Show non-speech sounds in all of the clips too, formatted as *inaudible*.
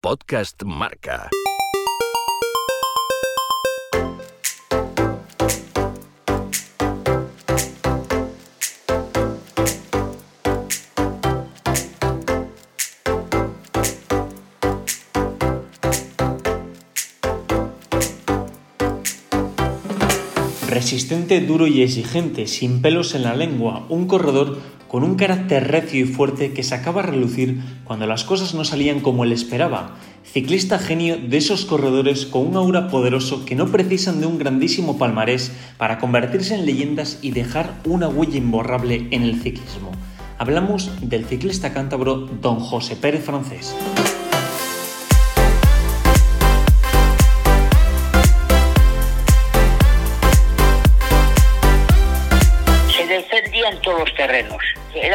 Podcast Marca. Resistente, duro y exigente, sin pelos en la lengua, un corredor con un carácter recio y fuerte que sacaba a relucir cuando las cosas no salían como él esperaba. Ciclista genio de esos corredores con un aura poderoso que no precisan de un grandísimo palmarés para convertirse en leyendas y dejar una huella imborrable en el ciclismo. Hablamos del ciclista cántabro Don José Pérez Francés.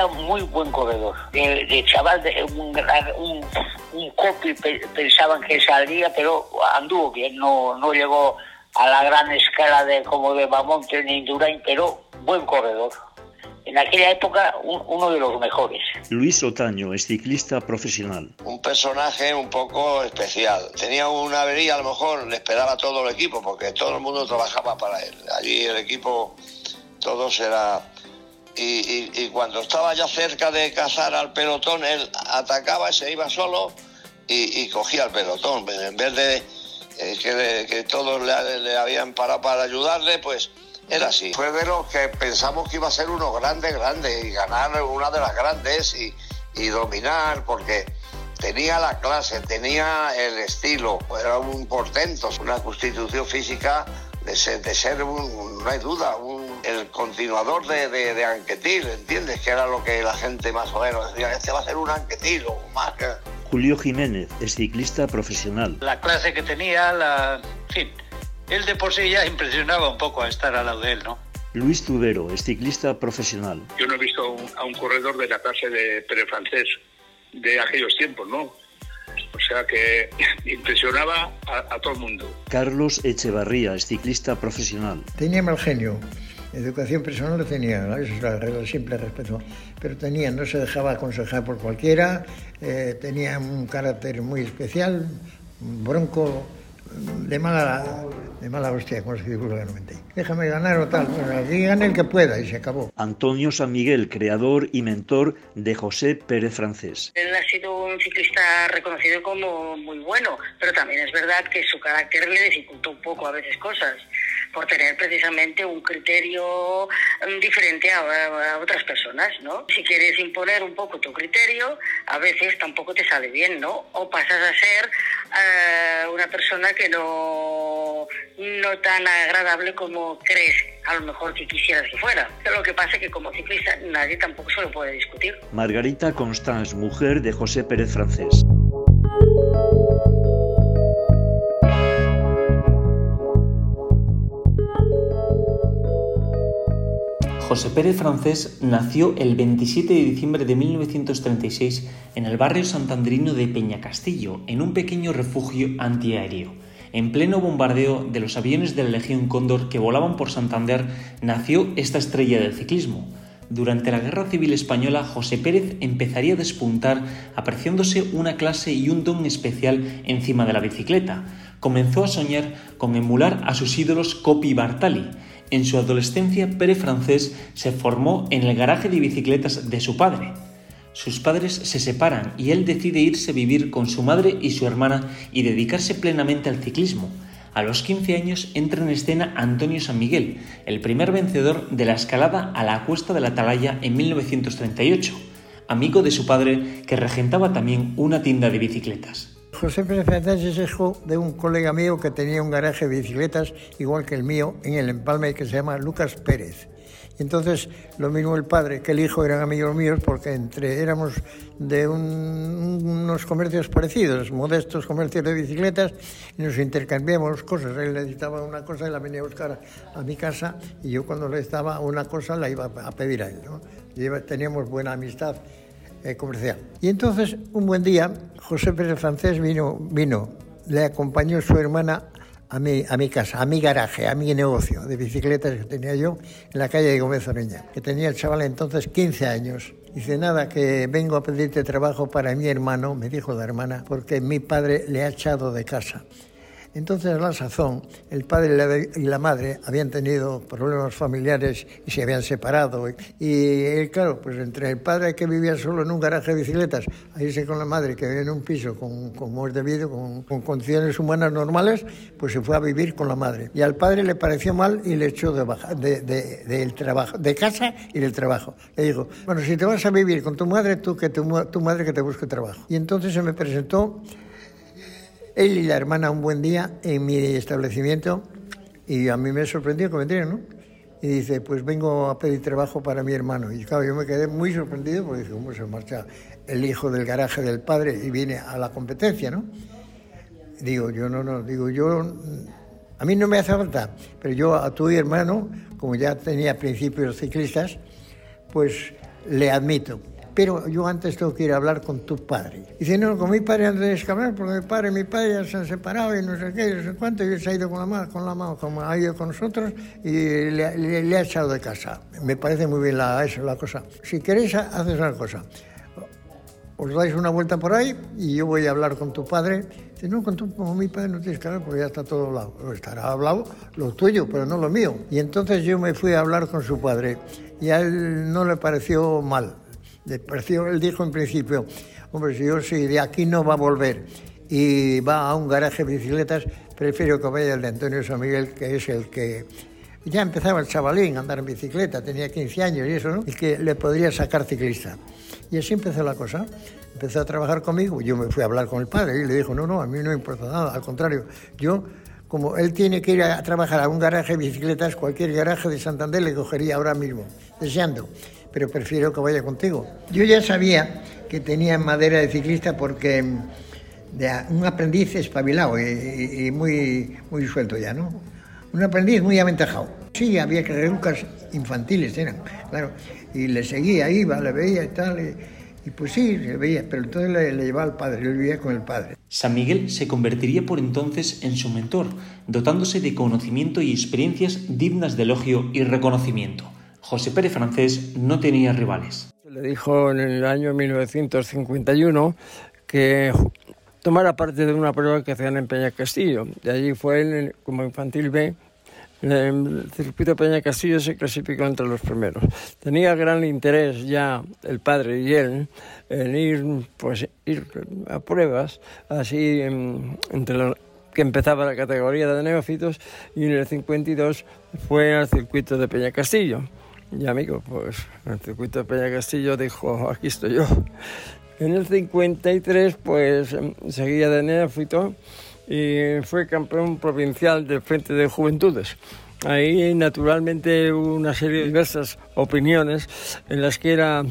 Era un muy buen corredor. De, de chaval, de un, un, un copy pe- pensaban que saldría, pero anduvo bien. No, no llegó a la gran escala de como de Bamonte ni Indurain, pero buen corredor. En aquella época, un- uno de los mejores. Luis Otaño es ciclista profesional. un personaje un poco especial. Tenía una avería, a lo mejor le esperaba a todo el equipo, porque todo el mundo trabajaba para él. Allí el equipo, todos era... Y, cuando estaba ya cerca de cazar al pelotón, él atacaba y se iba solo y, cogía el pelotón. En vez de eh, que, todos le, habían parado para ayudarle, pues era así. Fue de los que pensamos que iba a ser uno grande, grande, y ganar una de las grandes y, y dominar, porque tenía la clase, tenía el estilo, era un portento, una constitución física de ser, de ser un- no hay duda, un- el continuador de, de, de Anquetil, ¿entiendes? Que era lo que la gente más o menos decía, este va a ser un Anquetil o más que... Julio Jiménez es ciclista profesional. la clase que tenía, la, en fin, él de por sí ya impresionaba un poco a estar al lado de él, ¿no? Luis Tudero es ciclista profesional. Yo no he visto a un, a un corredor de la clase de Pérez Francés de aquellos tiempos, ¿no? O sea que *laughs* impresionaba a, a todo el mundo. Carlos Echevarría es ciclista profesional. Tenía mal genio. Educación personal lo tenía, ¿no? eso es la regla siempre respeto. Pero tenía, no se dejaba aconsejar por cualquiera, eh, tenía un carácter muy especial, bronco, de mala, de mala hostia, como se dice vulgarmente. Déjame ganar o tal, bueno, aquí gane el que pueda y se acabó. Antonio San Miguel, creador y mentor de José Pérez Francés. Él ha sido un ciclista reconocido como muy bueno, pero también es verdad que su carácter le dificultó un poco a veces cosas, por tener precisamente un criterio mm, diferente a, a otras personas, ¿no? Si quieres imponer un poco tu criterio, a veces tampoco te sale bien, ¿no? O pasas a ser eh, una persona que no, no tan agradable como crees a lo mejor que quisieras que fuera. Pero lo que pasa es que como ciclista nadie tampoco se lo puede discutir. Margarita Constans, mujer de José Pérez Francés. José Pérez Francés nació el 27 de diciembre de 1936 en el barrio santandrino de Peñacastillo, en un pequeño refugio antiaéreo. En pleno bombardeo de los aviones de la Legión Cóndor que volaban por Santander, nació esta estrella del ciclismo. Durante la Guerra Civil Española, José Pérez empezaría a despuntar apreciándose una clase y un don especial encima de la bicicleta. Comenzó a soñar con emular a sus ídolos Coppi y Bartali. En su adolescencia, Pérez Francés se formó en el garaje de bicicletas de su padre. Sus padres se separan y él decide irse a vivir con su madre y su hermana y dedicarse plenamente al ciclismo. A los 15 años entra en escena Antonio San Miguel, el primer vencedor de la escalada a la cuesta de la Atalaya en 1938, amigo de su padre que regentaba también una tienda de bicicletas. José Pérez Francés es hijo de un colega mío que tenía un garaje de bicicletas igual que el mío en el Empalme que se llama Lucas Pérez. Y entonces lo mismo el padre que el hijo eran amigos míos porque entre éramos de un- unos comercios parecidos, modestos comercios de bicicletas, y nos intercambiamos cosas. Él necesitaba una cosa y la venía a buscar a mi casa y yo cuando le necesitaba una cosa la iba a pedir a él. ¿no? Y teníamos buena amistad eh, comercial. Y entonces, un buen día, José Pérez Francés vino, vino, le acompañó su hermana a mi, a mi casa, a mi garaje, a mi negocio de bicicletas que tenía yo en la calle de Gómez Oreña, que tenía el chaval entonces 15 años. Dice, nada, que vengo a pedirte trabajo para mi hermano, me dijo la hermana, porque mi padre le ha echado de casa. Entonces, a la sazón, el padre y la madre habían tenido problemas familiares y se habían separado. Y, claro, pues entre el padre que vivía solo en un garaje de bicicletas, a irse con la madre que vivía en un piso con, con de vida, con, con, condiciones humanas normales, pues se fue a vivir con la madre. Y al padre le pareció mal y le echó de, baja, de, de, trabajo, de casa y del trabajo. Le dijo, bueno, si te vas a vivir con tu madre, tú que tu madre que te busque trabajo. Y entonces se me presentó él y la hermana un buen día en mi establecimiento y a mí me sorprendió que me ¿no? Y dice, pues vengo a pedir trabajo para mi hermano. Y claro, yo me quedé muy sorprendido porque dije, ¿cómo se marcha el hijo del garaje del padre y viene a la competencia, no? Digo, yo no, no, digo, yo, a mí no me hace falta, pero yo a tu hermano, como ya tenía principios ciclistas, pues le admito pero yo antes tengo que ir a hablar con tu padre. Dice, no, con mi padre de hablar, porque mi padre y mi padre ya se han separado y no sé qué, no sé cuánto, y él se ha ido con la mano, con la mano como ha ido con nosotros y le, ha echado de casa. Me parece muy bien la, eso, la cosa. Si queréis, haces una cosa. Os dais una vuelta por ahí y yo voy a hablar con tu padre. Dice, no, con, tu, con mi padre no tienes que hablar porque ya está todo hablado. Estará hablado lo tuyo, pero no lo mío. Y entonces yo me fui a hablar con su padre y a él no le pareció mal él dijo en principio, hombre, si yo si de aquí no va a volver y va a un garaje de bicicletas, prefiero que vaya el de Antonio San Miguel, que es el que ya empezaba el chavalín a andar en bicicleta, tenía 15 años y eso, ¿no? Y que le podría sacar ciclista. Y así empezó la cosa. Empezó a trabajar conmigo, yo me fui a hablar con el padre y le dijo, no, no, a mí no me importa nada, al contrario, yo como él tiene que ir a trabajar a un garaje de bicicletas, cualquier garaje de Santander le cogería ahora mismo, deseando pero prefiero que vaya contigo. Yo ya sabía que tenía madera de ciclista porque de un aprendiz espabilado y, muy, muy suelto ya, ¿no? Un aprendiz muy aventajado. Sí, había que educas infantiles, eran, claro. Y le seguía, iba, le veía y tal. Y, pues sí, le veía, pero entonces le, le, llevaba al padre, él vivía con el padre. San Miguel se convertiría por entonces en su mentor, dotándose de conocimiento y experiencias dignas de elogio y reconocimiento. José Pérez Francés no tenía rivales. Le dijo en el año 1951 que tomara parte de una prueba que hacían en Peña Castillo. De allí fue él, como infantil B, en el circuito Peña Castillo se clasificó entre los primeros. Tenía gran interés ya el padre y él en ir, pues, ir a pruebas, así entre que empezaba la categoría de neófitos y en el 52 fue al circuito de Peña Castillo. Y amigo, pues el circuito de Peña Castillo dijo, aquí estoy yo. En el 53, pues seguía de neófito y fue campeón provincial del Frente de Juventudes. Ahí naturalmente hubo una serie de diversas opiniones en las que era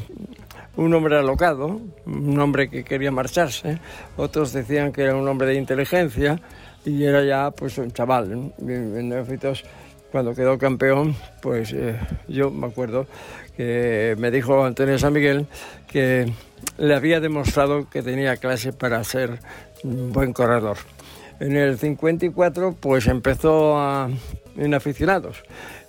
un hombre alocado, un hombre que quería marcharse, otros decían que era un hombre de inteligencia y era ya pues un chaval. En neófitos cuando quedó campeón, pues eh, yo me acuerdo que me dijo Antonio San Miguel que le había demostrado que tenía clase para ser un buen corredor. En el 54 pues empezó a, en aficionados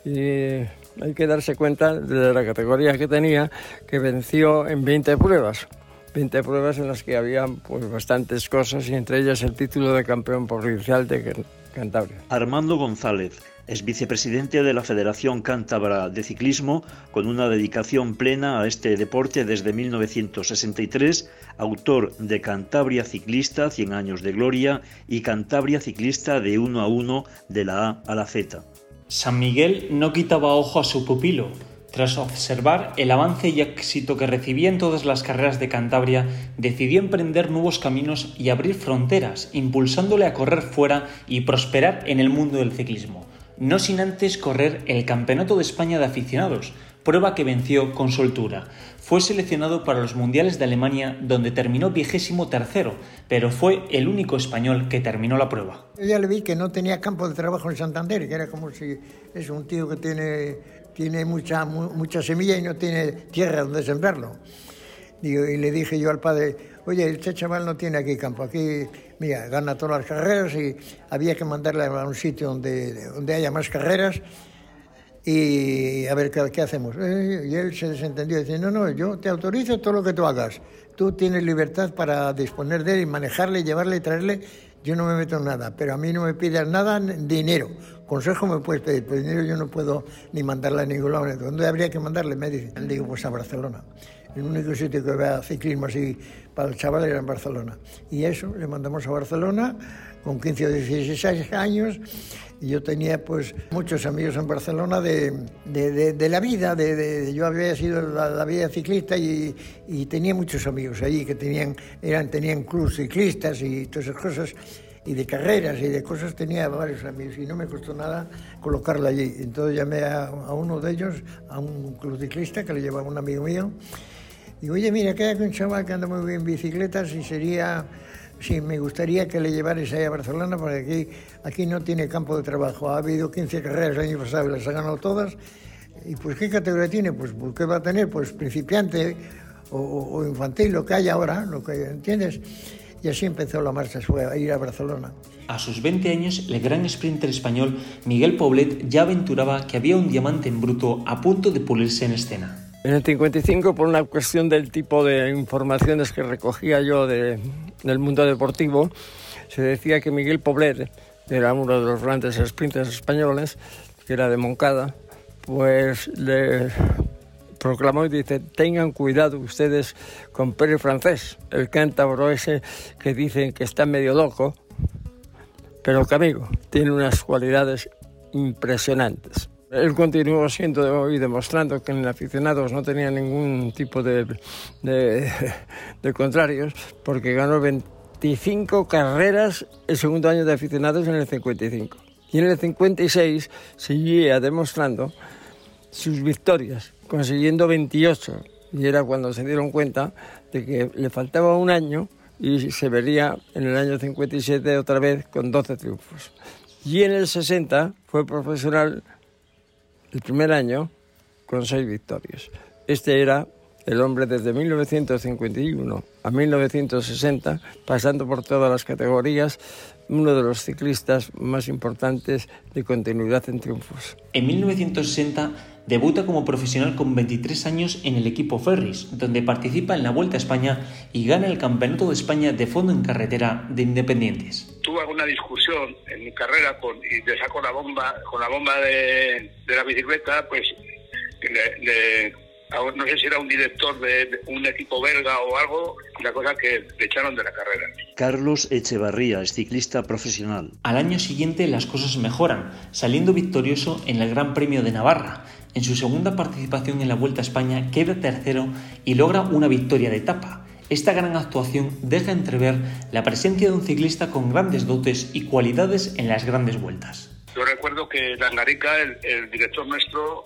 y hay que darse cuenta de la categoría que tenía que venció en 20 pruebas. 20 pruebas en las que había pues, bastantes cosas y entre ellas el título de campeón provincial de Cantabria. Armando González es vicepresidente de la Federación Cántabra de Ciclismo, con una dedicación plena a este deporte desde 1963, autor de Cantabria Ciclista, 100 años de gloria, y Cantabria Ciclista de 1 a 1, de la A a la Z. San Miguel no quitaba ojo a su pupilo. Tras observar el avance y éxito que recibía en todas las carreras de Cantabria, decidió emprender nuevos caminos y abrir fronteras, impulsándole a correr fuera y prosperar en el mundo del ciclismo no sin antes correr el Campeonato de España de Aficionados, prueba que venció con soltura. Fue seleccionado para los Mundiales de Alemania, donde terminó vigésimo tercero, pero fue el único español que terminó la prueba. Yo ya le vi que no tenía campo de trabajo en Santander, que era como si es un tío que tiene, tiene mucha, mucha semilla y no tiene tierra donde sembrarlo. y le dije yo al padre, oye, este chaval no tiene aquí campo, aquí, mira, gana todas las carreras y había que mandarle a un sitio donde, donde haya más carreras y a ver qué, hacemos. Eh, y él se desentendió, dice, no, no, yo te autorizo todo lo que tú hagas. Tú tienes libertad para disponer de él y manejarle, llevarle y traerle. Yo no me meto en nada, pero a mí no me pidas nada, dinero. Consejo me puedes pedir, pero dinero yo no puedo ni mandarle a ningún lado. ¿Dónde habría que mandarle? Me dice, digo, pues a Barcelona. El único sitio que vea ciclismo así para el chaval era en Barcelona. Y eso, le mandamos a Barcelona con 15 o 16 años y yo tenía pues muchos amigos en Barcelona de, de, la vida, de, yo había sido la, vida ciclista y, tenía muchos amigos allí que tenían, eran, tenían clubes ciclistas y todas esas cosas y de carreras y de cosas tenía varios amigos y no me costó nada colocarla allí. Entonces llamé a, a uno de ellos, a un club ciclista que le llevaba un amigo mío. Digo, oye, mira, que hay un chaval que anda muy bien en bicicletas y sería Sí, me gustaría que le llevarais ahí a Barcelona porque aquí, aquí no tiene campo de trabajo. Ha habido 15 carreras el año pasado y las ha ganado todas. ¿Y pues qué categoría tiene? Pues, pues ¿qué va a tener? Pues principiante o, infantil, lo que hay ahora, lo que entiendes. Y así empezó la marcha, fue a ir a Barcelona. A sus 20 años, el gran sprinter español Miguel Poblet ya aventuraba que había un diamante en bruto a punto de pulirse en escena. En el 55, por una cuestión del tipo de informaciones que recogía yo de, del mundo deportivo, se decía que Miguel Poblet, era uno de los grandes sprinters españoles, que era de Moncada, pues le proclamó y dice, tengan cuidado ustedes con Pérez Francés, el cántabro ese que dicen que está medio loco, pero que amigo, tiene unas cualidades impresionantes. Él continuó siendo y demostrando que en aficionados no tenía ningún tipo de, de, *laughs* contrarios, porque ganó 25 carreras el segundo año de aficionados en el 55. Y en el 56 seguía demostrando sus victorias, consiguiendo 28. Y era cuando se dieron cuenta de que le faltaba un año y se vería en el año 57 otra vez con 12 triunfos. Y en el 60 fue profesional el primer año con seis victorias. Este era el hombre desde 1951 a 1960, pasando por todas las categorías, uno de los ciclistas más importantes de continuidad en triunfos. En 1960 debuta como profesional con 23 años en el equipo Ferris, donde participa en la Vuelta a España y gana el Campeonato de España de fondo en carretera de Independientes. Tuve alguna discusión en mi carrera con, y te saco la bomba, con la bomba de, la bicicleta, pues le, no sé si era un director de un equipo belga o algo, la cosa que le echaron de la carrera. Carlos Echevarría es ciclista profesional. Al año siguiente las cosas mejoran, saliendo victorioso en el Gran Premio de Navarra. En su segunda participación en la Vuelta a España queda tercero y logra una victoria de etapa. Esta gran actuación deja entrever la presencia de un ciclista con grandes dotes y cualidades en las grandes vueltas. Yo recuerdo que Langarica, el, el director nuestro,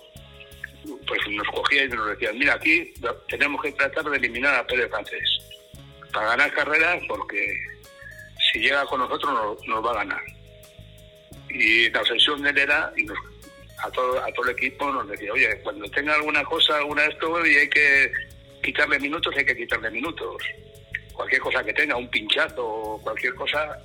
pues nos cogía y nos decía, mira, aquí tenemos que tratar de eliminar a Pérez Francés para ganar carreras porque si llega con nosotros nos, va a ganar. Y la obsesión de él era, y a, todo, a todo el equipo nos decía, oye, cuando tenga alguna cosa, alguna de esto, y hay que quitarle minutos, hay que quitarle minutos. Cualquier cosa que tenga, un pinchazo cualquier cosa,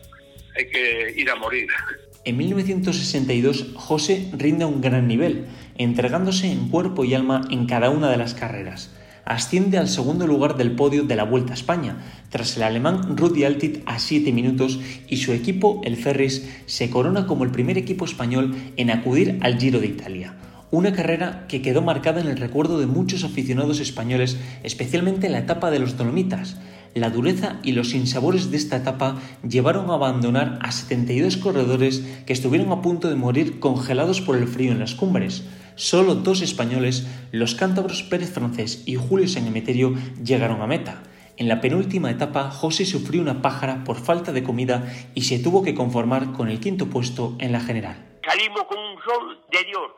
hay que ir a morir. *laughs* En 1962, José rinde a un gran nivel, entregándose en cuerpo y alma en cada una de las carreras asciende al segundo lugar del podio de la Vuelta a España, tras el alemán Rudi Altit a 7 minutos y su equipo, el Ferris, se corona como el primer equipo español en acudir al Giro de Italia. Una carrera que quedó marcada en el recuerdo de muchos aficionados españoles, especialmente en la etapa de los Dolomitas. La dureza y los sinsabores de esta etapa llevaron a abandonar a 72 corredores que estuvieron a punto de morir congelados por el frío en las cumbres. Solo dos españoles, los cántabros Pérez Francés y Julio San Emeterio, llegaron a meta. En la penúltima etapa, José sufrió una pájara por falta de comida y se tuvo que conformar con el quinto puesto en la general. Salimos con un sol de Dios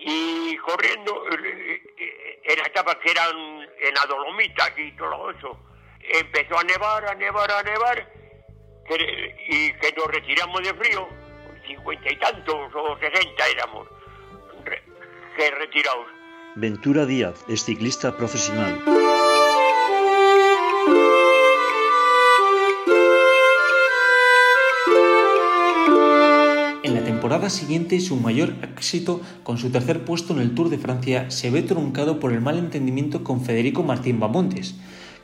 y corriendo eh, eh, en etapas que eran en la Dolomita y todo eso empezó a nevar, a nevar, a nevar, que, y que nos retiramos de frío, cincuenta y tantos o sesenta éramos, re, que retirados. Ventura Díaz es ciclista profesional. En la temporada siguiente, su mayor éxito con su tercer puesto en el Tour de Francia se ve truncado por el mal entendimiento con Federico Martín Bamontes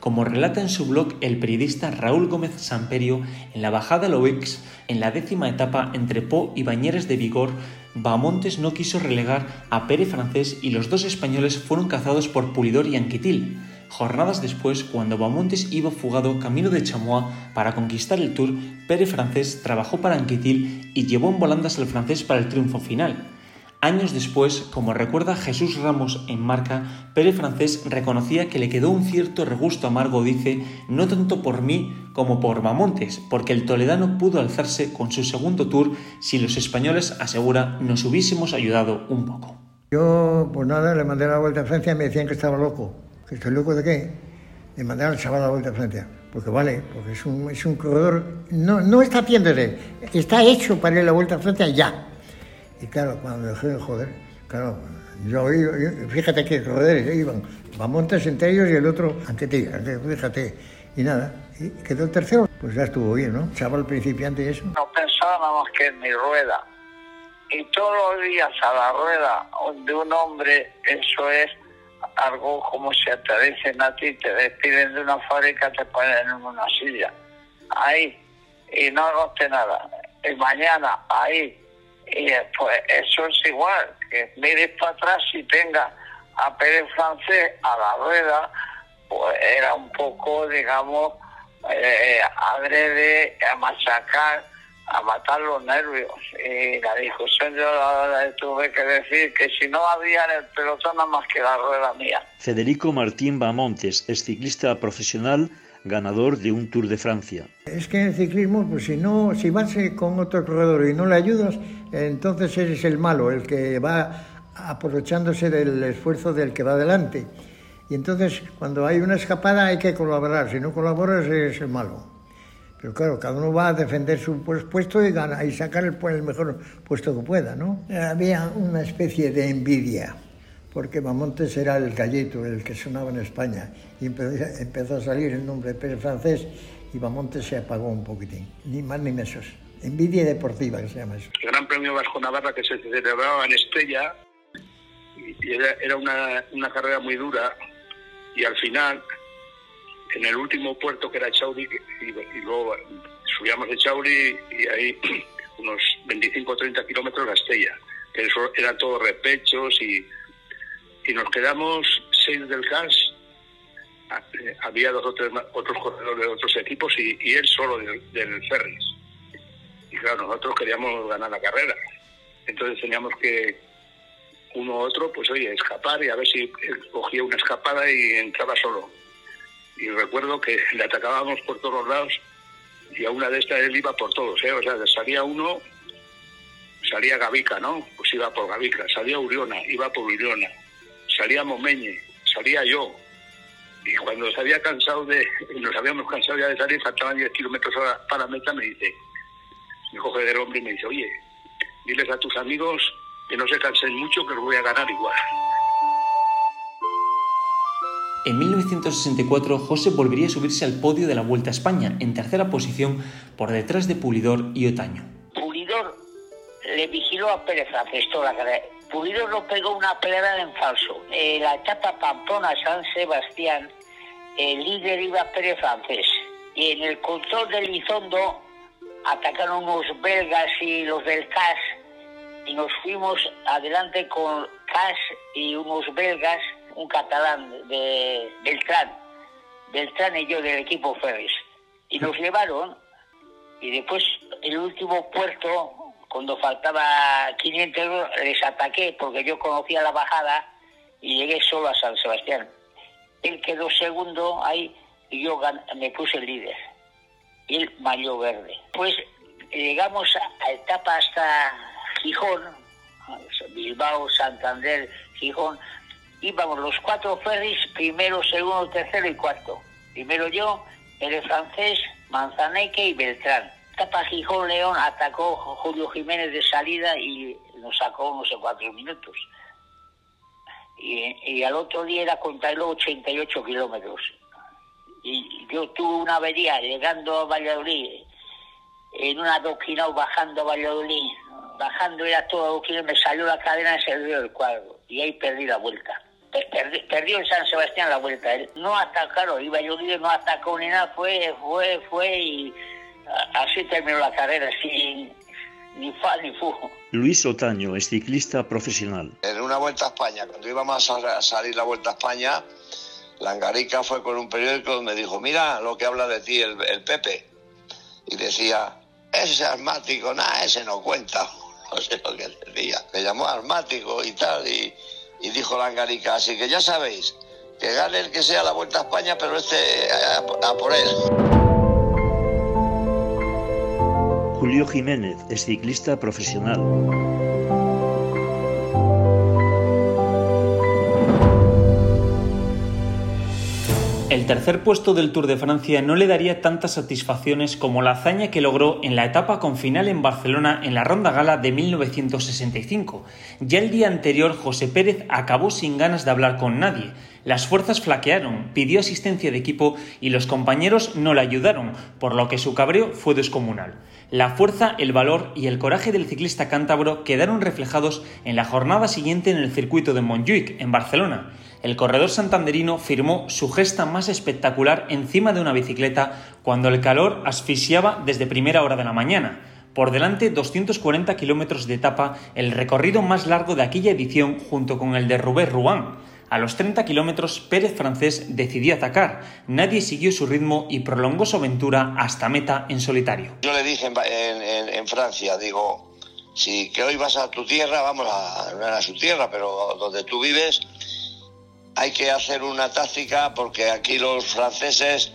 como relata en su blog el periodista Raúl Gómez Samperio, en la bajada Loex, en la décima etapa entre Po y Bañeres de Vigor, Bamontes no quiso relegar a Pere Francés y los dos españoles fueron cazados por Pulidor y Anquitil. Jornadas después, cuando Bamontes iba fugado camino de Chamois para conquistar el Tour, Pere Francés trabajó para Anquetil y llevó en volandas al francés para el triunfo final. Años después, como recuerda Jesús Ramos en Marca, Pere Francés reconocía que le quedó un cierto regusto amargo, dice, no tanto por mí como por Bamontes, porque el toledano pudo alzarse con su segundo tour si los españoles, asegura, nos hubiésemos ayudado un poco. Yo, pues nada, le mandé la vuelta a Francia y me decían que estaba loco ¿Que estoy loco de qué? De mandar al chaval la vuelta a Francia. Porque vale, porque es un, es un corredor, no, no está haciéndose, está hecho para ir la vuelta a Francia ya. Y claro, cuando dejé de joder, claro, yo, fíjate que corredores iban, Bamontes entre ellos y el otro Anquetilla, fíjate. Y nada, y quedó el tercero, pues ya estuvo bien, ¿no? Chaval principiante y eso. No pensábamos que en mi rueda. Y todos los días a la rueda de un hombre, eso es algo como si te a ti, te despiden de una fábrica, te ponen en una silla. Ahí. Y no hagoste nada. Y mañana, ahí. Y pues eso es igual. Que mires para atrás y tenga a Pérez Francés a la rueda, pues era un poco, digamos, eh, adrede a machacar a matar los nervios. Y la discusión yo tuve que decir que si no había en el pelotón nada más que la rueda mía. Federico Martín Bamontes es ciclista profesional ganador de un Tour de Francia. Es que en el ciclismo, pues si no, si vas con otro corredor y no le ayudas, entonces eres el malo, el que va aprovechándose del esfuerzo del que va adelante. Y entonces, cuando hay una escapada hay que colaborar, si no colaboras eres el malo. Pero claro, cada uno va a defender su puesto y, gana, y sacar el, el mejor puesto que pueda, ¿no? Había una especie de envidia, porque Mamontes era el gallito, el que sonaba en España, y empezó a salir el nombre de Francés y Mamontes se apagó un poquitín, ni más ni menos. Envidia deportiva, que se llama eso. El Gran Premio Vasco Navarra que se celebraba en Estella, y era, era una, una carrera muy dura, y al final en el último puerto que era Chauri y, luego subíamos de Chauri y ahí *clears throat* unos 25 o 30 kilómetros a Estella, que eso eran todos repechos y, y nos quedamos seis del CAS, había dos o tres otros corredores de otros equipos y, él solo del, del Ferris. Y claro, nosotros queríamos ganar la carrera. Entonces teníamos que uno u otro, pues oye, escapar y a ver si cogía una escapada y entraba solo y recuerdo que *laughs* le atacábamos por todos los lados y a una de estas él iba por todos, ¿eh? o sea, salía uno, salía Gavica, ¿no? Pues iba por Gavica, salía Uriona, iba por Uriona, salía Momeñe, salía yo. Y cuando se había cansado de, nos habíamos cansado ya de salir, faltaban 10 kilómetros para meta, me dice, me coge del hombre y me dice, oye, diles a tus amigos que no se cansen mucho, que los voy a ganar igual. En 1964, José volvería a subirse al podio de la Vuelta a España, en tercera posición, por detrás de Pulidor y Otaño. Pulidor le vigiló a Pérez Francés toda la Pulidor lo pegó una pelea en falso. En la etapa Pamplona-San Sebastián, el líder iba Pérez Francés. Y en el control del Lizondo atacaron unos belgas y los del CAS y nos fuimos adelante con CAS y unos belgas un catalán de Beltrán, Beltrán y yo del equipo Ferris. Y nos llevaron y después el último puerto, cuando faltaba 500 euros, les ataqué porque yo conocía la bajada y llegué solo a San Sebastián. Él quedó segundo ahí y yo me puse líder. Y él mayo verde. Pues llegamos a etapa hasta Gijón, Bilbao, Santander, Gijón, íbamos los cuatro ferries, primero, segundo, tercero y cuarto. Primero yo, el francés, Manzaneque y Beltrán. Tapa León atacó Julio Jiménez de salida y nos sacó unos cuatro minutos. Y, al otro día era contra el 88 kilómetros. Y yo tuve una avería llegando a Valladolid, en una adoquinado bajando a Valladolid, bajando era todo que me salió la cadena y se dio el cuadro. Y ahí perdí la vuelta. perdió en San Sebastián la vuelta. No atacaron, iba lloviendo, no atacó ni nada, fue, fue, fue y así terminó la carrera, sin ni fa ni fu. Luis Otaño es ciclista profesional. En una vuelta a España, cuando íbamos a salir la vuelta a España, Langarica fue con un periódico y me dijo, mira lo que habla de ti el, el Pepe. Y decía, ese asmático, nada, ese no cuenta. *laughs* No sé lo que decía. Me llamó asmático y tal, y, y dijo Langarica, así que ya sabéis, que gane el que sea la Vuelta a España, pero este a, a por él. Julio Jiménez es ciclista profesional. El tercer puesto del Tour de Francia no le daría tantas satisfacciones como la hazaña que logró en la etapa con final en Barcelona en la Ronda Gala de 1965. Ya el día anterior José Pérez acabó sin ganas de hablar con nadie. Las fuerzas flaquearon, pidió asistencia de equipo y los compañeros no le ayudaron, por lo que su cabreo fue descomunal. La fuerza, el valor y el coraje del ciclista cántabro quedaron reflejados en la jornada siguiente en el circuito de Montjuic, en Barcelona el corredor santanderino firmó su gesta más espectacular encima de una bicicleta cuando el calor asfixiaba desde primera hora de la mañana. Por delante 240 kilómetros de etapa, el recorrido más largo de aquella edición junto con el de Roubaix-Rouen. A los 30 kilómetros, Pérez Francés decidió atacar. Nadie siguió su ritmo y prolongó su aventura hasta meta en solitario. Yo le dije en, Francia, digo, si que hoy vas a tu tierra, vamos a, no a su tierra, pero donde tú vives, hay que hacer una táctica porque aquí los franceses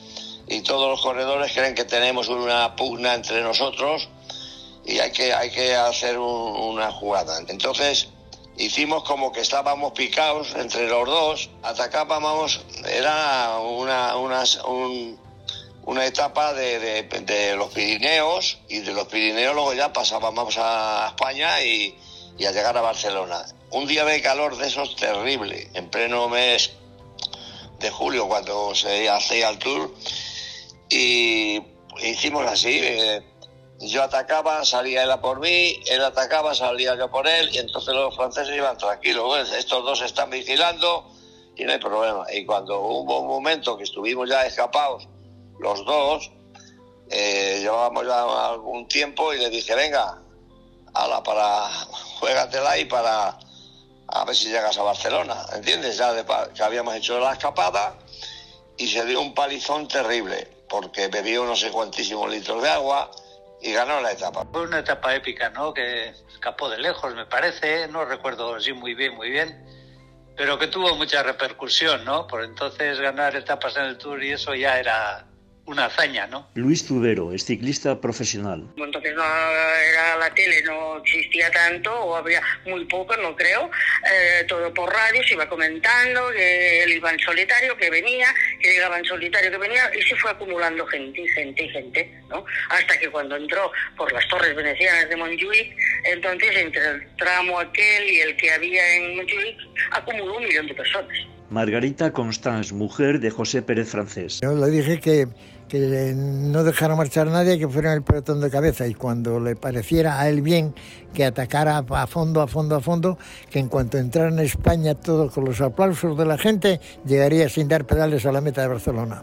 y todos los corredores creen que tenemos una pugna entre nosotros y hay que, hay que hacer una jugada. Entonces hicimos como que estábamos picados entre los dos, atacábamos, era una, una etapa de, de, los Pirineos y de los Pirineos luego ya pasábamos a España y, y a llegar a Barcelona un día de calor de esos terrible, en pleno mes de julio, cuando se hacía el tour, y hicimos así. Eh, yo atacaba, salía él a por mí, él atacaba, salía yo por él, y entonces los franceses iban tranquilos. estos dos están vigilando y no hay problema. Y cuando hubo un momento que estuvimos ya escapados, los dos, eh, llevábamos ya algún tiempo y le dije, venga, ala, para, juégatela y para a ver si llegas a Barcelona, ¿entiendes? Ya que habíamos hecho la escapada y se dio un palizón terrible, porque bebió no sé cuantísimos litros de agua y ganó la etapa. Fue una etapa épica, ¿no? Que escapó de lejos, me parece, no recuerdo así muy bien, muy bien, pero que tuvo mucha repercusión, ¿no? Por entonces ganar etapas en el Tour y eso ya era una hazaña, ¿no? Luis Tudero es ciclista profesional. Entonces no era la tele, no existía tanto, o había muy poco, no creo. Eh, todo por radio se iba comentando que él iba en solitario, que venía, que llegaba en solitario, que venía, y se fue acumulando gente, gente, gente, ¿no? Hasta que cuando entró por las torres venecianas de Montjuic, entonces entre el tramo aquel y el que había en Montjuic, acumuló un millón de personas. Margarita Constance, mujer de José Pérez Francés. Yo le dije que que no dejara marchar a nadie, que fuera el pelotón de cabeza y cuando le pareciera a él bien que atacara a fondo, a fondo, a fondo, que en cuanto entrara en España todo con los aplausos de la gente, llegaría sin dar pedales a la meta de Barcelona.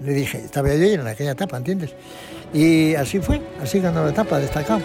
Le dije, estaba yo en aquella etapa, ¿entiendes? Y así fue, así ganó la etapa, destacado.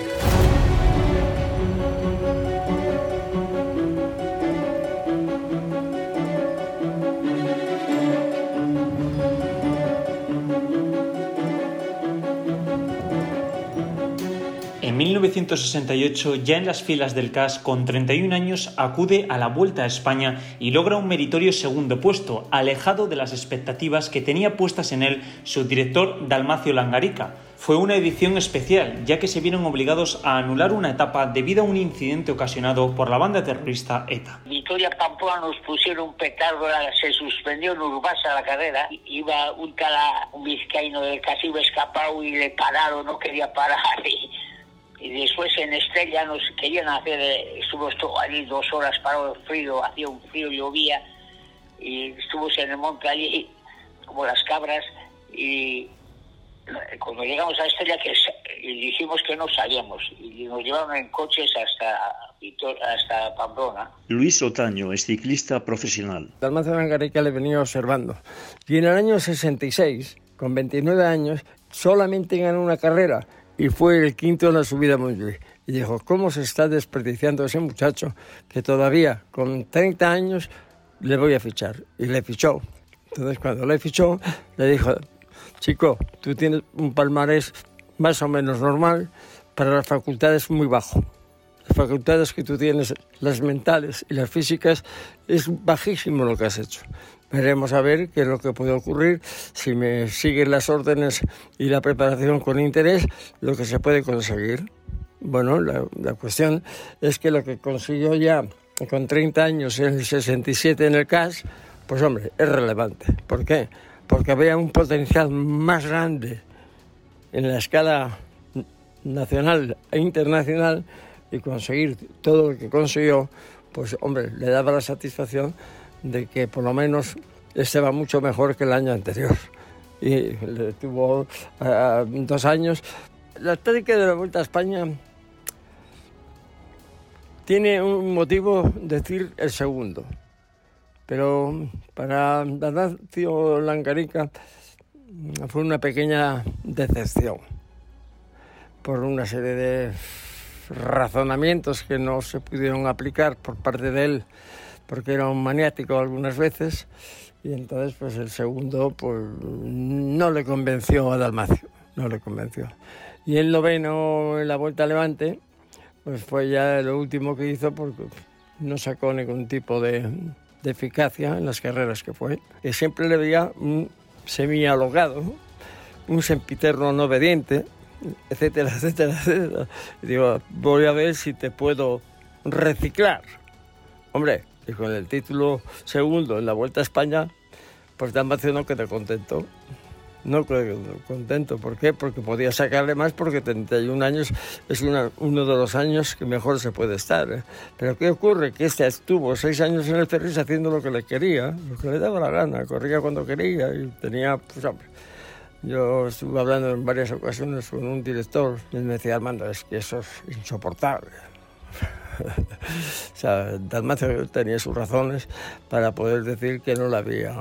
En 1968, ya en las filas del CAS, con 31 años, acude a la Vuelta a España y logra un meritorio segundo puesto, alejado de las expectativas que tenía puestas en él su director Dalmacio Langarica. Fue una edición especial, ya que se vieron obligados a anular una etapa debido a un incidente ocasionado por la banda terrorista ETA. Victoria Pamplona nos pusieron un petardo, se suspendió en Urbasa la carrera, iba un cala, un vizcaíno del casillo escapado y le pararon, no quería parar. *laughs* después en Estrella nos querían hacer, eh, estuvo allí dos horas parado el frío, hacía un frío, llovía, y estuvo en el monte allí como las cabras, y cuando llegamos a Estrella, que y dijimos que no salíamos y nos llevaron en coches hasta, hasta Pamplona. Luis Otaño es ciclista profesional. Dalmacio Langarica le venía observando y en el año 66, con 29 años, solamente ganó una carrera y fue el quinto en la subida bien. Y dijo, ¿cómo se está desperdiciando ese muchacho que todavía con 30 años le voy a fichar? Y le fichó. Entonces cuando le fichó, le dijo, chico, tú tienes un palmarés más o menos normal, para las facultades muy bajo. Las facultades que tú tienes, las mentales y las físicas, es bajísimo lo que has hecho. Veremos a ver qué es lo que puede ocurrir si me siguen las órdenes y la preparación con interés, lo que se puede conseguir. Bueno, la, la cuestión es que lo que consiguió ya con 30 años en el 67 en el CAS, pues hombre, es relevante. ¿Por qué? Porque había un potencial más grande en la escala nacional e internacional y conseguir todo lo que consiguió, pues hombre, le daba la satisfacción de que por lo menos este va mucho mejor que el año anterior. Y le tuvo uh, dos años. La técnica de la Vuelta a España tiene un motivo decir el segundo, pero para Danacio Langarica fue una pequeña decepción por una serie de razonamientos que no se pudieron aplicar por parte de él porque era un maniático algunas veces y entonces pues el segundo pues no le convenció a Dalmacio, no le convenció. Y el noveno en la Vuelta a Levante pues fue ya lo último que hizo porque no sacó ningún tipo de, de eficacia en las carreras que fue. Y siempre le veía un semi-alogado, un sempiterno no obediente, etcétera, etcétera, etcétera. Y digo, voy a ver si te puedo reciclar. Hombre, y con el título segundo en la Vuelta a España, pues te no que te contento. No creo que contento. ¿Por qué? Porque podía sacarle más porque 31 años es una, uno de los años que mejor se puede estar. ¿eh? Pero ¿qué ocurre? Que este estuvo seis años en el Ferris haciendo lo que le quería, lo que le daba la gana, corría cuando quería y tenía, pues yo estuve hablando en varias ocasiones con un director y me decía, Armando, es que eso es insoportable. *laughs* o sea, Dalmacio tenía sus razones para poder decir que no le había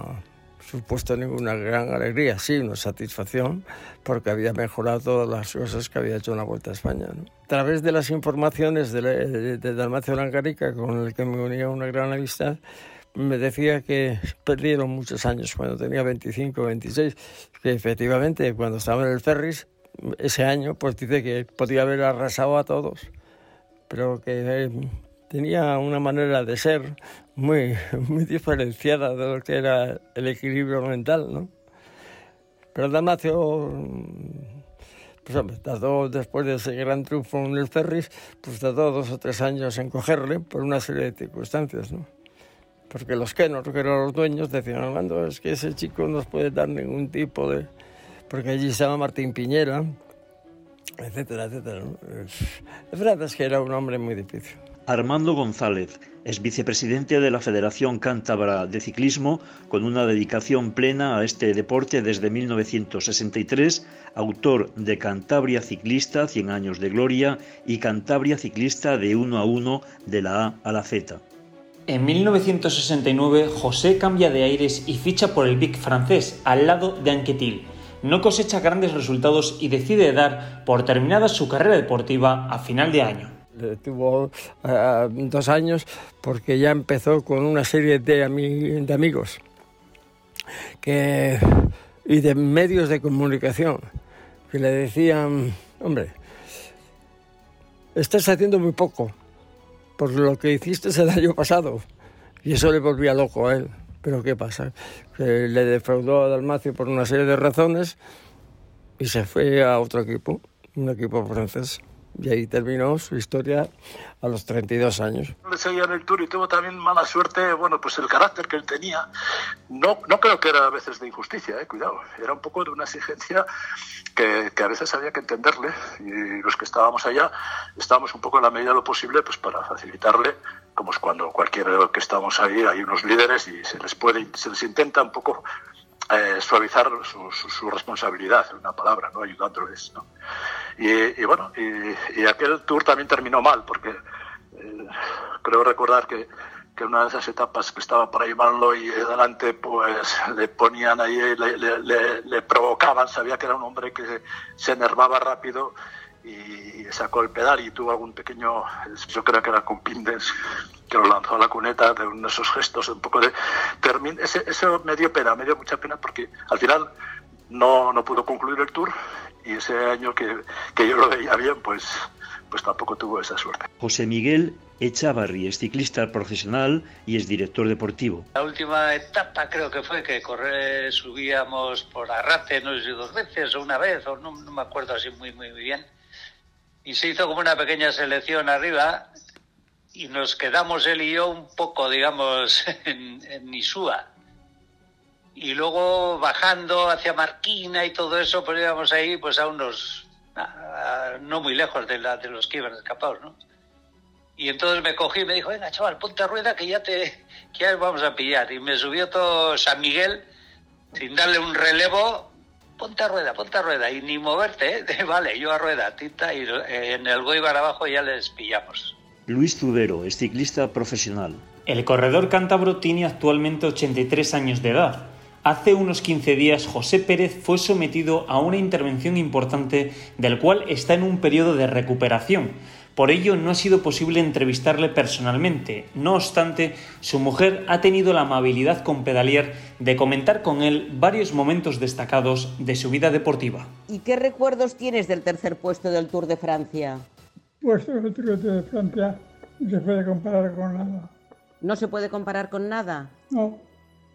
supuesto ninguna gran alegría, sí, una satisfacción, porque había mejorado todas las cosas que había hecho en la Vuelta a España. A través de las informaciones de, de, Dalmacio Lancarica, con el que me unía una gran amistad, me decía que perdieron muchos años, cuando tenía 25, 26, que efectivamente cuando estaba en el Ferris, ese año, pues dice que podía haber arrasado a todos, pero que eh, tenía una manera de ser muy, *laughs* muy diferenciada de lo que era el equilibrio mental, ¿no? Pero Damacio, pues hombre, tardó después de ese gran triunfo en el Ferris, pues tardó dos o tres años en cogerle por una serie de circunstancias, ¿no? Porque los que no, que eran los dueños, decían, Armando, es que ese chico no nos puede dar ningún tipo de... Porque allí estaba Martín Piñera, etcétera, etcétera. ¿no? Es verdad es que era un hombre muy difícil. Armando González es vicepresidente de la Federación Cántabra de Ciclismo, con una dedicación plena a este deporte desde 1963, autor de Cantabria Ciclista, 100 años de gloria, y Cantabria Ciclista de 1 a 1 de la A a la Z. En 1969, José cambia de aires y ficha por el Big francés, al lado de Anquetil. No cosecha grandes resultados y decide dar por terminada su carrera deportiva a final de año tuvo uh, dos años porque ya empezó con una serie de, ami de amigos y de medios de comunicación que le decían, hombre, estás haciendo muy poco por lo que hiciste el año pasado. Y eso le volvía loco a él. Pero ¿qué pasa? Le defraudó a Dalmacio por una serie de razones y se fue a otro equipo, un equipo francés. Y ahí terminó su historia a los 32 años. Seguía en el Tour y tuvo también mala suerte, bueno, pues el carácter que él tenía. No, no creo que era a veces de injusticia, eh, cuidado. Era un poco de una exigencia que, que, a veces había que entenderle y los que estábamos allá estábamos un poco en la medida de lo posible pues para facilitarle, como es cuando cualquiera que estamos ahí hay unos líderes y se les puede, se les intenta un poco eh, suavizar su, su, responsabilidad, en una palabra, ¿no? ayudándoles. ¿no? Y, bueno, y, aquel tour también terminó mal, porque eh, creo recordar que, que una de esas etapas que estaba por ahí Manlo y delante, pues le ponían ahí, le, le, provocaban, sabía que era un hombre que se enervaba rápido y sacó el pedal y tuvo algún pequeño, yo creo que era con Pindens, que lo lanzó a la cuneta de uno de esos gestos, un poco de... Ese, eso me dio pena, me dio mucha pena porque al final no, no pudo concluir el tour y ese año que, que yo lo veía bien, pues, pues tampoco tuvo esa suerte. José Miguel Echavarri es ciclista profesional y es director deportivo. La última etapa creo que fue que correr, subíamos por Arrate, no sé si dos veces o una vez, o no, no me acuerdo así muy, muy bien y se hizo como una pequeña selección arriba y nos quedamos él y yo un poco, digamos, *laughs* en, en. Y luego bajando hacia Marquina y todo eso, pues íbamos ahí pues a unos, no muy lejos de, la, de los que iban escapados, ¿no? Y entonces me cogí y me dijo, venga, chaval, ponte a rueda que ya te que ya vamos a pillar. Y me subió todo San Miguel sin darle un relevo ponte a rueda, ponte a rueda, y ni moverte, ¿eh? *laughs* vale, yo a rueda, tita, y eh, en el Goibar abajo ya les pillamos. Luis Zubero es ciclista profesional. El corredor cántabro tiene actualmente 83 años de edad. Hace unos 15 días José Pérez fue sometido a una intervención importante del cual está en un periodo de recuperación. Por ello no ha sido posible entrevistarle personalmente. No obstante, su mujer ha tenido la amabilidad con Pedalier de comentar con él varios momentos destacados de su vida deportiva. ¿Y qué recuerdos tienes del tercer puesto del Tour de Francia? Puesto Tour de Francia no se puede comparar con nada. ¿No se puede comparar con nada? No,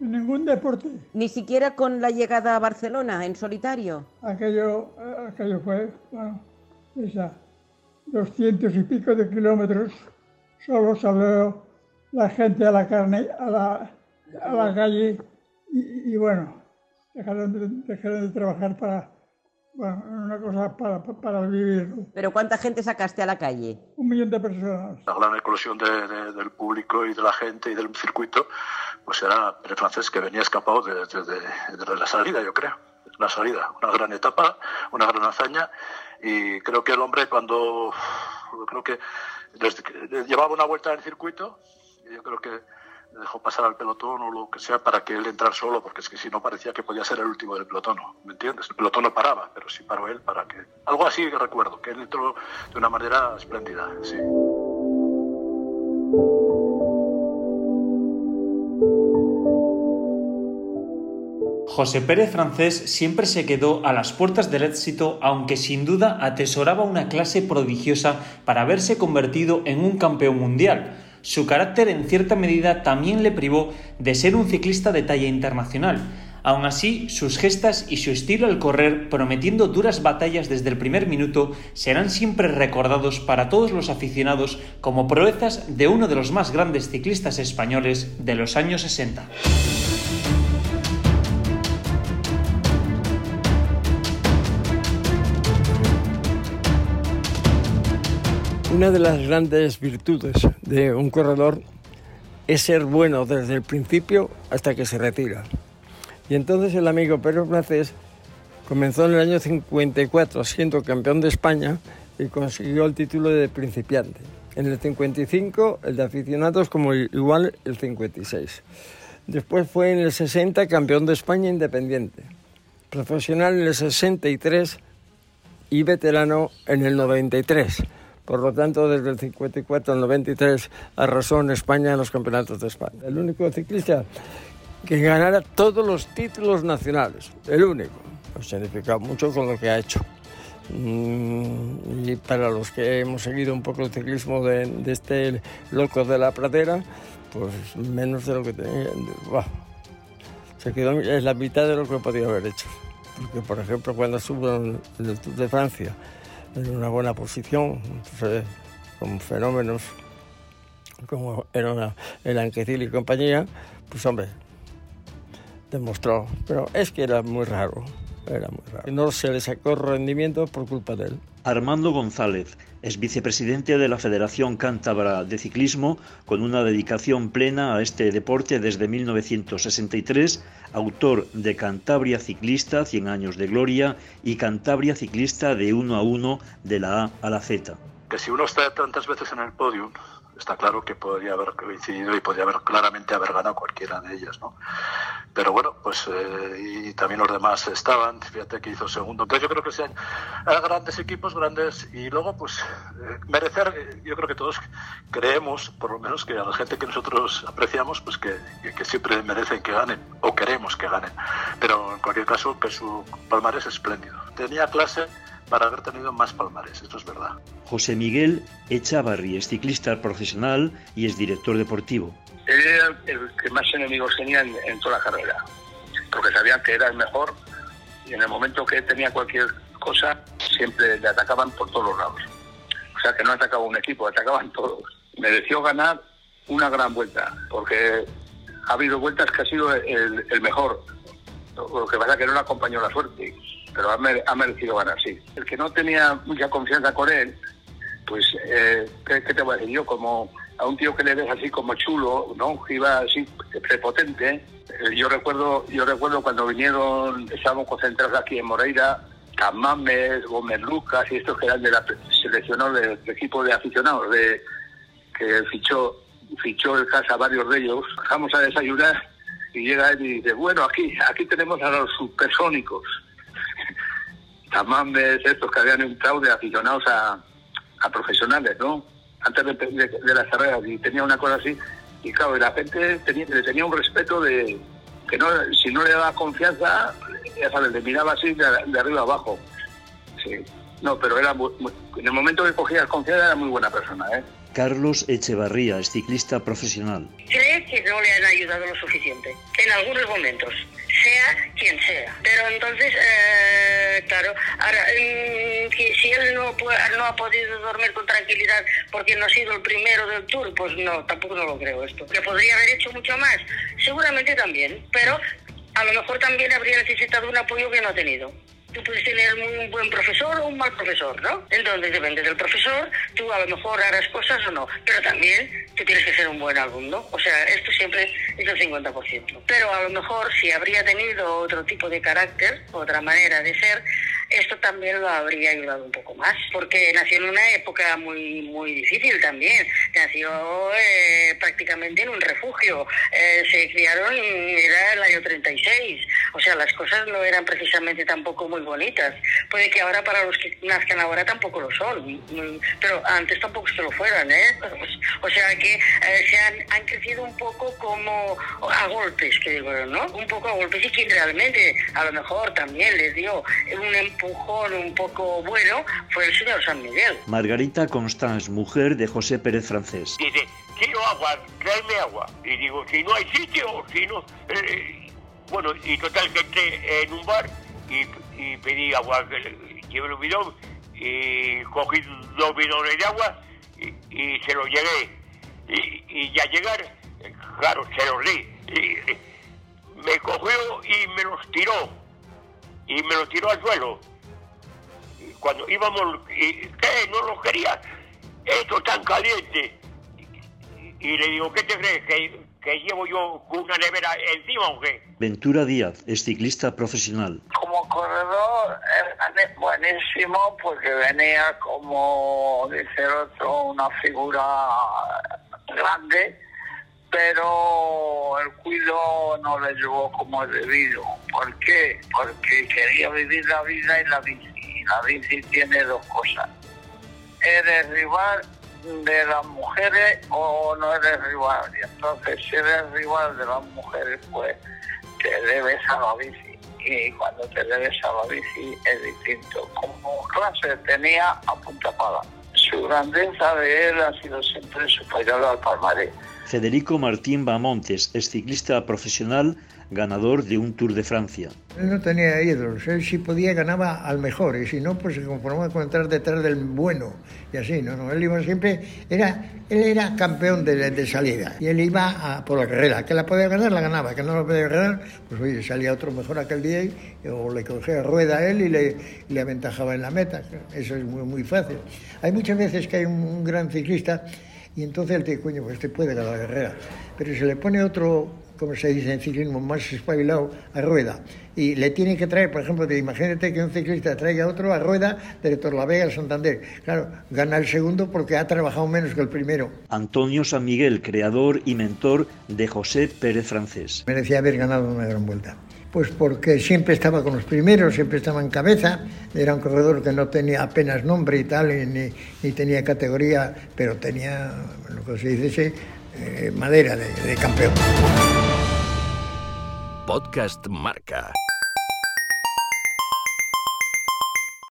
en ningún deporte. ¿Ni siquiera con la llegada a Barcelona en solitario? Aquello, aquello fue, bueno, esa 200 y pico de kilómetros, solo salió la gente a la carne, a la, a la calle y, bueno, dejaron de, de trabajar para, bueno, una cosa para, para, vivir. ¿Pero cuánta gente sacaste a la calle? Un millón de personas. La gran eclosión de, del público y de la gente y del circuito, pues era el francés que venía escapado desde de, la salida, yo creo. La salida, una gran etapa, una gran hazaña y creo que el hombre cuando creo que llevaba una vuelta en el circuito yo creo que dejó pasar al pelotón o lo que sea para que él entrara solo porque es que si no parecía que podía ser el último del pelotón ¿me entiendes? el pelotón no paraba pero sí paró él para que algo así que recuerdo que él entró de una manera espléndida sí José Pérez Francés siempre se quedó a las puertas del éxito, aunque sin duda atesoraba una clase prodigiosa para haberse convertido en un campeón mundial. Su carácter en cierta medida también le privó de ser un ciclista de talla internacional. Aún así, sus gestas y su estilo al correr, prometiendo duras batallas desde el primer minuto, serán siempre recordados para todos los aficionados como proezas de uno de los más grandes ciclistas españoles de los años 60. Una de las grandes virtudes de un corredor es ser bueno desde el principio hasta que se retira. Y entonces el amigo Pedro Francés comenzó en el año 54 siendo campeón de España y consiguió el título de principiante. En el 55 el de aficionados como igual el 56. Después fue en el 60 campeón de España independiente. Profesional en el 63 y veterano en el 93 por lo tanto, desde el 54 al 93 arrasó en España en los campeonatos de España. El único ciclista que ganara todos los títulos nacionales. El único. Ha significado mucho con lo que ha hecho. Mm, y para los que hemos seguido un poco el ciclismo de, este loco de la pradera, pues menos de lo que tenía. Se quedó en la mitad de lo que podía haber hecho. Porque, por ejemplo, cuando estuvo en el Tour de Francia, en una buena posición, con fenómenos como era el Anquecil y compañía, pues hombre, demostró. Pero es que era muy raro. Era muy raro. No se le sacó rendimiento por culpa de él. Armando González es vicepresidente de la Federación Cántabra de Ciclismo con una dedicación plena a este deporte desde 1963, autor de Cantabria Ciclista, 100 años de gloria, y Cantabria Ciclista de 1 a 1 de la A a la Z. Que si uno está tantas veces en el podio, está claro que podría haber coincidido y podría haber claramente haber ganado cualquiera de ellas, ¿no? Pero bueno, pues eh, y también los demás estaban, fíjate que hizo segundo. Entonces yo creo que sean grandes equipos, grandes, y luego pues eh, merecer, eh, yo creo que todos creemos, por lo menos que a la gente que nosotros apreciamos, pues que, siempre merecen que ganen, o queremos que ganen. Pero en cualquier caso, que su palmarés es espléndido. Tenía clase para haber tenido más palmares, esto es verdad. José Miguel Echavarri es ciclista profesional y es director deportivo. Él era el que más enemigos tenía en, toda la carrera, porque sabían que era el mejor y en el momento que tenía cualquier cosa siempre le atacaban por todos los lados. O sea que no atacaba un equipo, atacaban todos. Mereció ganar una gran vuelta, porque ha habido vueltas que ha sido el, el mejor. Lo que pasa es que no le acompañó la suerte pero ha, merecido ganar, sí. El que no tenía mucha confianza con él, pues, eh, ¿qué, te voy a decir yo? Como a un tío que le ves así como chulo, ¿no? Iba así prepotente. Eh, yo recuerdo, yo recuerdo cuando vinieron, estábamos concentrados aquí en Moreira, Camames, Gómez Lucas y estos que eran de la selección del, equipo de aficionados de que fichó fichó el casa a varios de ellos. Bajamos a desayunar y llega él y dice, bueno, aquí aquí tenemos a los supersónicos tamambes, estos que habían entrado de aficionados a, profesionales, ¿no? Antes de, las carreras y tenía una cosa así. Y claro, la gente tenía, le tenía un respeto de que no si no le daba confianza, ya sabes, le miraba así de, arriba abajo. Sí. No, pero era en el momento que cogías confianza era muy buena persona, ¿eh? Carlos Echevarría es ciclista profesional. Cree que no le han ayudado lo suficiente, en algunos momentos, sea quien sea. Pero entonces, eh, claro, ahora, mm, si él no, no ha podido dormir con tranquilidad porque no ha sido el primero del tour, pues no, tampoco no lo creo esto. Que podría haber hecho mucho más, seguramente también, pero a lo mejor también habría necesitado un apoyo que no ha tenido. Tú puedes tener un buen profesor o un mal profesor, ¿no? Entonces depende del profesor, tú a lo mejor harás cosas o no, pero también tú tienes que ser un buen alumno. O sea, esto siempre es el 50%. Pero a lo mejor si habría tenido otro tipo de carácter, otra manera de ser, esto también lo habría ayudado un poco más, porque nació en una época muy muy difícil también. Nació eh, prácticamente en un refugio. Eh, se criaron, era el año 36. O sea, las cosas no eran precisamente tampoco muy bonitas. Puede que ahora para los que nazcan ahora tampoco lo son, pero antes tampoco se lo fueran, ¿eh? O sea que eh, se han, han crecido un poco como a golpes, que digo, ¿no? Un poco a golpes y quien realmente a lo mejor también les dio un empujón un poco bueno fue el señor San Miguel. Margarita Constance, mujer de José Pérez Francés. Dice, quiero agua, tráeme agua. Y digo, si no hay sitio, si no... Eh, bueno, y total que entré en un bar y, pedí agua, llevé un bidón y cogí dos bidones de agua y, se los llegué. Y, ya llegar, claro, se los di. me cogió y me los tiró. Y me los tiró al suelo. Cuando íbamos, ¿qué? ¿No los quería? Esto tan caliente. Y, le digo, ¿qué te crees? ¿Que, que llevo yo con una nevera encima o qué? Ventura Díaz es ciclista profesional. Como corredor es buenísimo porque venía como, dice el otro, una figura grande, pero el cuido no le llevó como es debido. ¿Por qué? Porque quería vivir la vida y la bici. Y la bici tiene dos cosas. Eres rival de las mujeres o no eres rival. Y entonces, si eres rival de las mujeres, pues te debes a la bici. Y cuando te debes a la bici es distinto. Como clase tenía a punta pala. Su grandeza de él ha sido siempre superior al palmarés. Federico Martín Bamontes es ciclista profesional, ganador de un Tour de Francia. Él no tenía ídolos, él si podía ganaba al mejor y si no, pues se conformaba con entrar detrás del bueno y así, ¿no? no él iba siempre, era, él era campeón de, de salida y él iba a, por la carrera, que la podía ganar, la ganaba, que no la podía ganar, pues oye, salía otro mejor aquel día y, o le cogía rueda a él y le, le aventajaba en la meta, eso es muy, muy fácil. Hay muchas veces que hay un, un gran ciclista y entonces él te dice, coño, pues este puede ganar la carrera, pero se le pone otro como se dice en ciclismo, más espabilado a rueda. Y le tiene que traer, por ejemplo, imagínate que un ciclista traiga otro a rueda de Torlavega a Santander. Claro, gana el segundo porque ha trabajado menos que el primero. Antonio San Miguel, creador y mentor de José Pérez Francés. Merecía haber ganado una gran vuelta. Pues porque siempre estaba con los primeros, siempre estaba en cabeza, era un corredor que no tenía apenas nombre y tal, ni, ni tenía categoría, pero tenía, lo que se dice, eh, madera de, de campeón. Podcast Marca.